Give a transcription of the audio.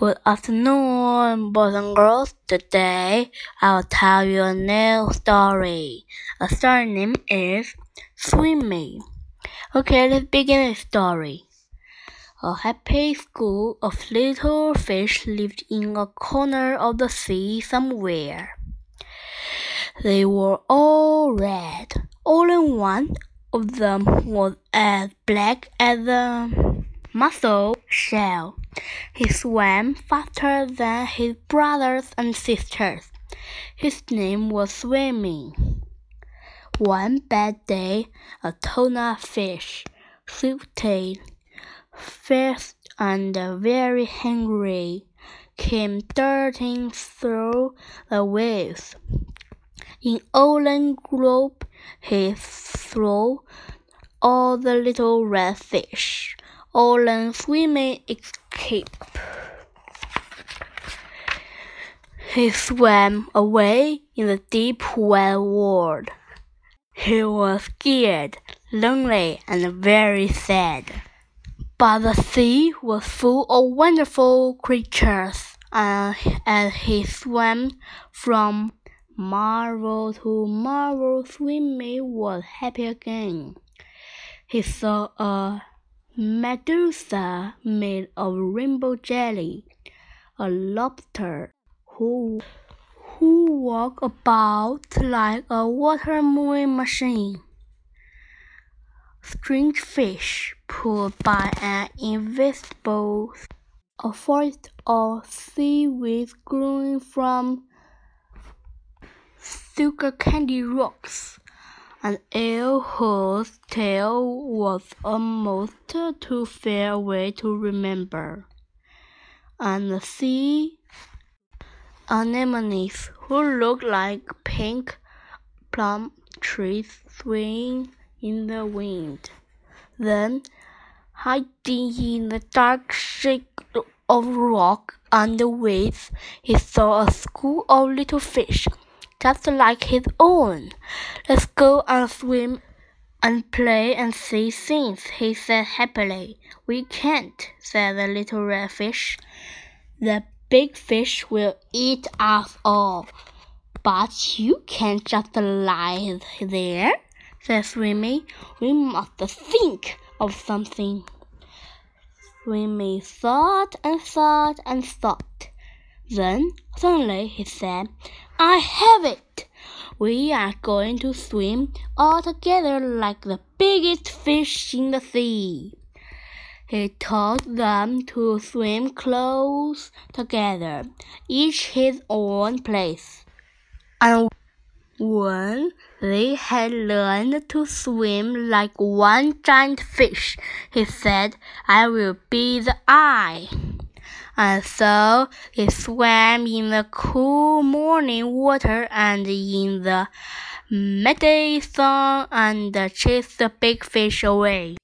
Good afternoon, boys and girls. Today I'll tell you a new story. The story name is Swimmy. Okay, let's begin the story. A happy school of little fish lived in a corner of the sea somewhere. They were all red. Only one of them was as black as a mussel shell. He swam faster than his brothers and sisters. His name was Swimmy. One bad day, a tuna fish, silted, fierce and very hungry, came darting through the waves. In Olin Grove, he threw all the little red fish. Olin Swimmy escape. He swam away in the deep wet world. He was scared, lonely, and very sad. But the sea was full of wonderful creatures, and as he swam from marvel to marvel, Swimmy was happy again. He saw a Medusa made of rainbow jelly, a lobster who who walked about like a water moving machine. Strange fish pulled by an invisible a forest of seaweed growing from sugar candy rocks an eel whose tail was almost too far away to remember, and the sea anemones who looked like pink plum trees swaying in the wind. Then, hiding in the dark shake of rock and weeds, he saw a school of little fish just like his own. Let's go and swim and play and see things, he said happily. We can't, said the little red fish. The big fish will eat us all. But you can't just lie there, said Swimmy. We must think of something. Swimmy thought and thought and thought. Then suddenly he said, I have it! We are going to swim all together like the biggest fish in the sea. He taught them to swim close together, each his own place. And when they had learned to swim like one giant fish, he said, I will be the eye and so they swam in the cool morning water and in the midday sun and chased the big fish away.